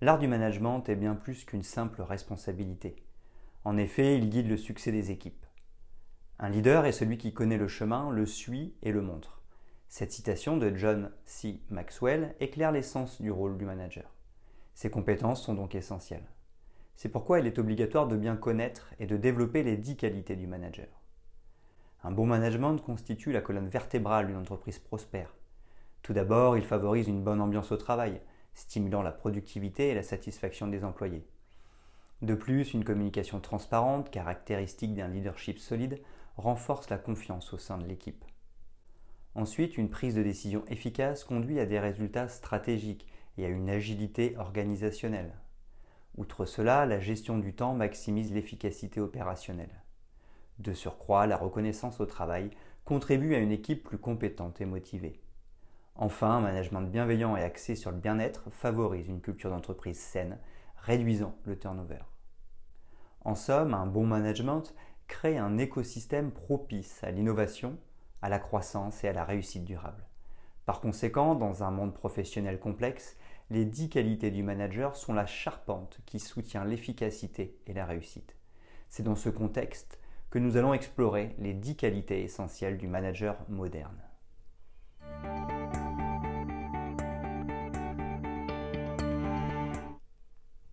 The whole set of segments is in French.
L'art du management est bien plus qu'une simple responsabilité. En effet, il guide le succès des équipes. Un leader est celui qui connaît le chemin, le suit et le montre. Cette citation de John C. Maxwell éclaire l'essence du rôle du manager. Ses compétences sont donc essentielles. C'est pourquoi il est obligatoire de bien connaître et de développer les dix qualités du manager. Un bon management constitue la colonne vertébrale d'une entreprise prospère. Tout d'abord, il favorise une bonne ambiance au travail, stimulant la productivité et la satisfaction des employés. De plus, une communication transparente, caractéristique d'un leadership solide, renforce la confiance au sein de l'équipe. Ensuite, une prise de décision efficace conduit à des résultats stratégiques et à une agilité organisationnelle. Outre cela, la gestion du temps maximise l'efficacité opérationnelle. De surcroît, la reconnaissance au travail contribue à une équipe plus compétente et motivée. Enfin, un management bienveillant et axé sur le bien-être favorise une culture d'entreprise saine, réduisant le turnover. En somme, un bon management crée un écosystème propice à l'innovation, à la croissance et à la réussite durable. Par conséquent, dans un monde professionnel complexe, les dix qualités du manager sont la charpente qui soutient l'efficacité et la réussite. C'est dans ce contexte que nous allons explorer les dix qualités essentielles du manager moderne.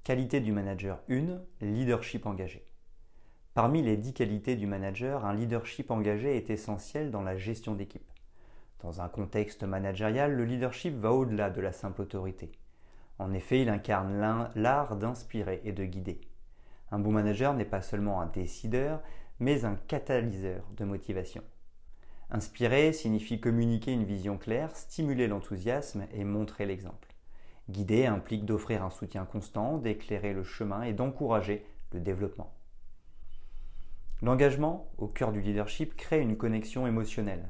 Qualité du manager 1, leadership engagé. Parmi les 10 qualités du manager, un leadership engagé est essentiel dans la gestion d'équipe. Dans un contexte managérial, le leadership va au-delà de la simple autorité. En effet, il incarne l'art d'inspirer et de guider. Un bon manager n'est pas seulement un décideur, mais un catalyseur de motivation. Inspirer signifie communiquer une vision claire, stimuler l'enthousiasme et montrer l'exemple. Guider implique d'offrir un soutien constant, d'éclairer le chemin et d'encourager le développement. L'engagement, au cœur du leadership, crée une connexion émotionnelle.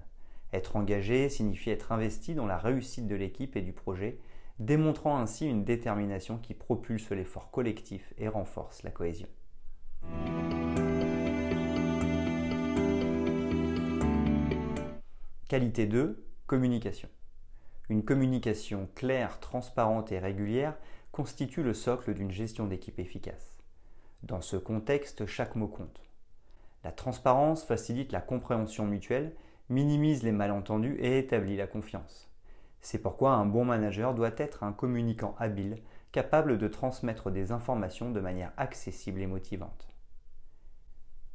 Être engagé signifie être investi dans la réussite de l'équipe et du projet, démontrant ainsi une détermination qui propulse l'effort collectif et renforce la cohésion. Qualité 2, communication. Une communication claire, transparente et régulière constitue le socle d'une gestion d'équipe efficace. Dans ce contexte, chaque mot compte. La transparence facilite la compréhension mutuelle, minimise les malentendus et établit la confiance. C'est pourquoi un bon manager doit être un communicant habile, capable de transmettre des informations de manière accessible et motivante.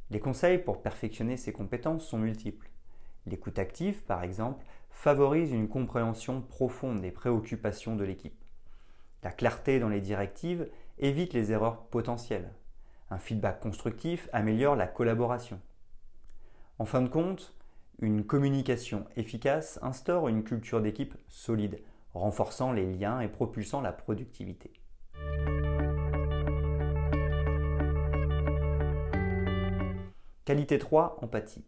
Les conseils pour perfectionner ces compétences sont multiples. L'écoute active, par exemple, favorise une compréhension profonde des préoccupations de l'équipe. La clarté dans les directives évite les erreurs potentielles. Un feedback constructif améliore la collaboration. En fin de compte, une communication efficace instaure une culture d'équipe solide, renforçant les liens et propulsant la productivité. Qualité 3, empathie.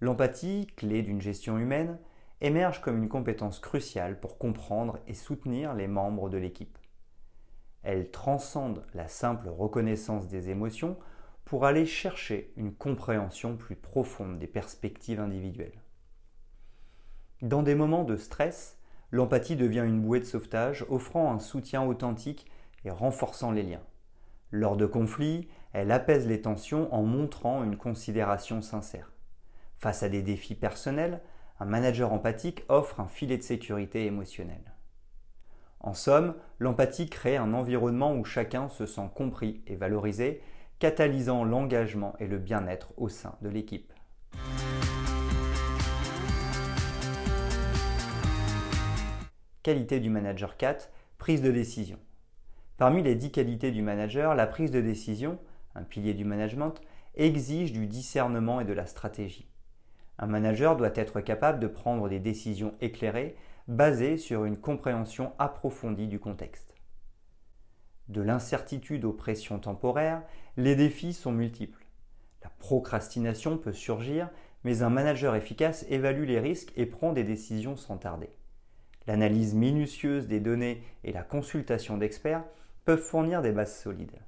L'empathie, clé d'une gestion humaine, émerge comme une compétence cruciale pour comprendre et soutenir les membres de l'équipe. Elle transcende la simple reconnaissance des émotions pour aller chercher une compréhension plus profonde des perspectives individuelles. Dans des moments de stress, l'empathie devient une bouée de sauvetage offrant un soutien authentique et renforçant les liens. Lors de conflits, elle apaise les tensions en montrant une considération sincère. Face à des défis personnels, un manager empathique offre un filet de sécurité émotionnelle. En somme, l'empathie crée un environnement où chacun se sent compris et valorisé, catalysant l'engagement et le bien-être au sein de l'équipe. Qualité du manager 4, prise de décision. Parmi les 10 qualités du manager, la prise de décision, un pilier du management, exige du discernement et de la stratégie. Un manager doit être capable de prendre des décisions éclairées basées sur une compréhension approfondie du contexte. De l'incertitude aux pressions temporaires, les défis sont multiples. La procrastination peut surgir, mais un manager efficace évalue les risques et prend des décisions sans tarder. L'analyse minutieuse des données et la consultation d'experts peuvent fournir des bases solides.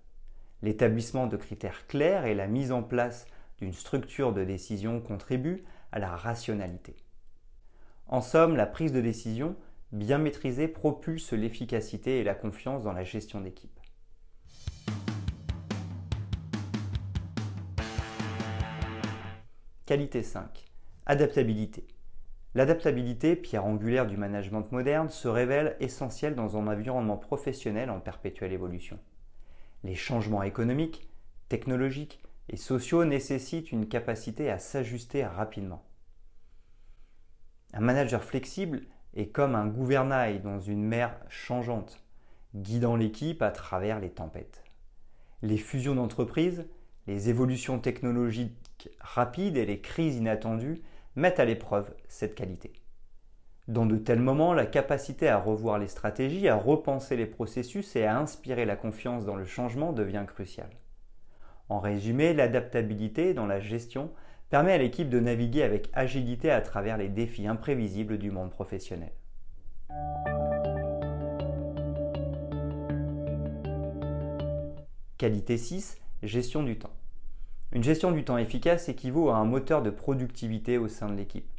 L'établissement de critères clairs et la mise en place d'une structure de décision contribuent à la rationalité. En somme, la prise de décision bien maîtrisée propulse l'efficacité et la confiance dans la gestion d'équipe. Qualité 5. Adaptabilité. L'adaptabilité, pierre angulaire du management moderne, se révèle essentielle dans un environnement professionnel en perpétuelle évolution. Les changements économiques, technologiques et sociaux nécessitent une capacité à s'ajuster rapidement. Un manager flexible est comme un gouvernail dans une mer changeante, guidant l'équipe à travers les tempêtes. Les fusions d'entreprises, les évolutions technologiques rapides et les crises inattendues mettent à l'épreuve cette qualité. Dans de tels moments, la capacité à revoir les stratégies, à repenser les processus et à inspirer la confiance dans le changement devient cruciale. En résumé, l'adaptabilité dans la gestion permet à l'équipe de naviguer avec agilité à travers les défis imprévisibles du monde professionnel. Qualité 6, gestion du temps. Une gestion du temps efficace équivaut à un moteur de productivité au sein de l'équipe.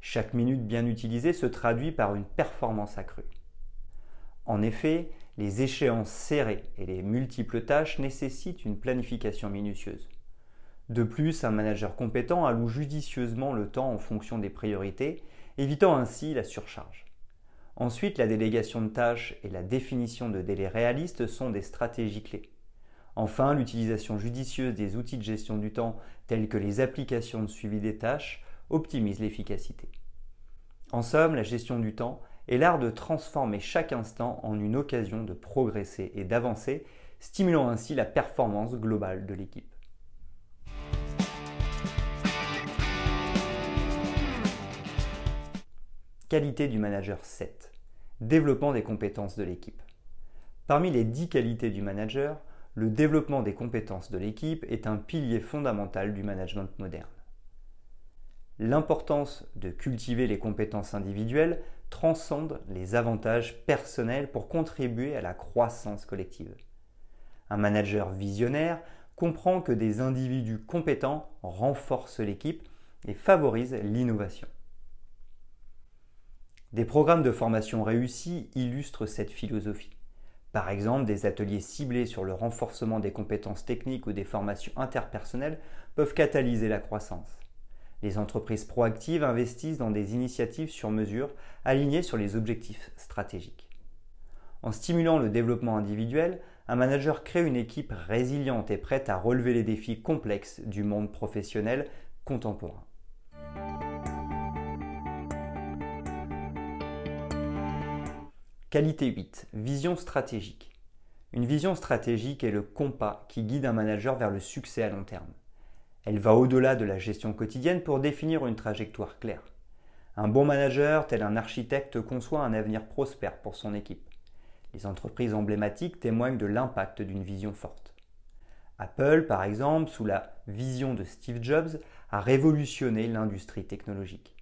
Chaque minute bien utilisée se traduit par une performance accrue. En effet, les échéances serrées et les multiples tâches nécessitent une planification minutieuse. De plus, un manager compétent alloue judicieusement le temps en fonction des priorités, évitant ainsi la surcharge. Ensuite, la délégation de tâches et la définition de délais réalistes sont des stratégies clés. Enfin, l'utilisation judicieuse des outils de gestion du temps tels que les applications de suivi des tâches optimise l'efficacité. En somme, la gestion du temps est l'art de transformer chaque instant en une occasion de progresser et d'avancer, stimulant ainsi la performance globale de l'équipe. Qualité du manager 7. Développement des compétences de l'équipe. Parmi les 10 qualités du manager, le développement des compétences de l'équipe est un pilier fondamental du management moderne. L'importance de cultiver les compétences individuelles transcende les avantages personnels pour contribuer à la croissance collective. Un manager visionnaire comprend que des individus compétents renforcent l'équipe et favorisent l'innovation. Des programmes de formation réussis illustrent cette philosophie. Par exemple, des ateliers ciblés sur le renforcement des compétences techniques ou des formations interpersonnelles peuvent catalyser la croissance. Les entreprises proactives investissent dans des initiatives sur mesure alignées sur les objectifs stratégiques. En stimulant le développement individuel, un manager crée une équipe résiliente et prête à relever les défis complexes du monde professionnel contemporain. Qualité 8. Vision stratégique. Une vision stratégique est le compas qui guide un manager vers le succès à long terme. Elle va au-delà de la gestion quotidienne pour définir une trajectoire claire. Un bon manager, tel un architecte, conçoit un avenir prospère pour son équipe. Les entreprises emblématiques témoignent de l'impact d'une vision forte. Apple, par exemple, sous la vision de Steve Jobs, a révolutionné l'industrie technologique.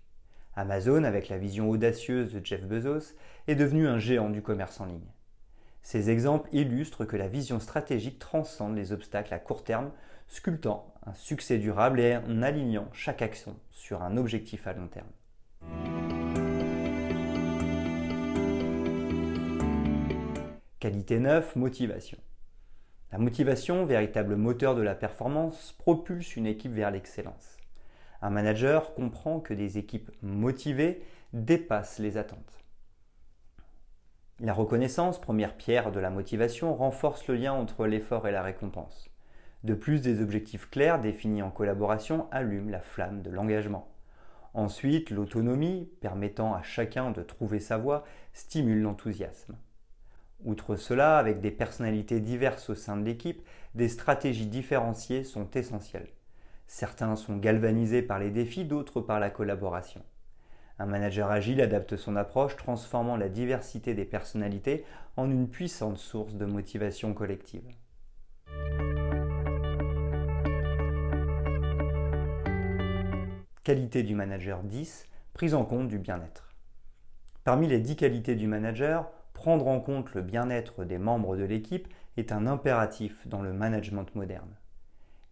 Amazon, avec la vision audacieuse de Jeff Bezos, est devenu un géant du commerce en ligne. Ces exemples illustrent que la vision stratégique transcende les obstacles à court terme, sculptant un succès durable et en alignant chaque action sur un objectif à long terme. Qualité 9, motivation. La motivation, véritable moteur de la performance, propulse une équipe vers l'excellence. Un manager comprend que des équipes motivées dépassent les attentes. La reconnaissance, première pierre de la motivation, renforce le lien entre l'effort et la récompense. De plus, des objectifs clairs définis en collaboration allument la flamme de l'engagement. Ensuite, l'autonomie, permettant à chacun de trouver sa voie, stimule l'enthousiasme. Outre cela, avec des personnalités diverses au sein de l'équipe, des stratégies différenciées sont essentielles. Certains sont galvanisés par les défis, d'autres par la collaboration. Un manager agile adapte son approche, transformant la diversité des personnalités en une puissante source de motivation collective. Qualité du manager 10, prise en compte du bien-être. Parmi les 10 qualités du manager, prendre en compte le bien-être des membres de l'équipe est un impératif dans le management moderne.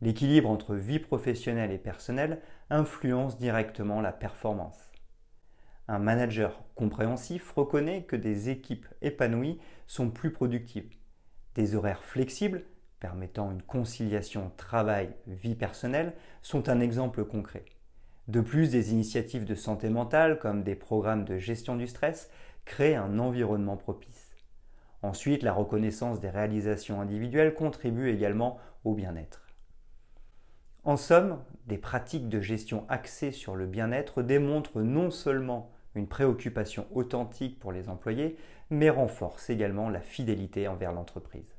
L'équilibre entre vie professionnelle et personnelle influence directement la performance. Un manager compréhensif reconnaît que des équipes épanouies sont plus productives. Des horaires flexibles, permettant une conciliation travail-vie personnelle, sont un exemple concret. De plus, des initiatives de santé mentale, comme des programmes de gestion du stress, créent un environnement propice. Ensuite, la reconnaissance des réalisations individuelles contribue également au bien-être. En somme, des pratiques de gestion axées sur le bien-être démontrent non seulement une préoccupation authentique pour les employés, mais renforcent également la fidélité envers l'entreprise.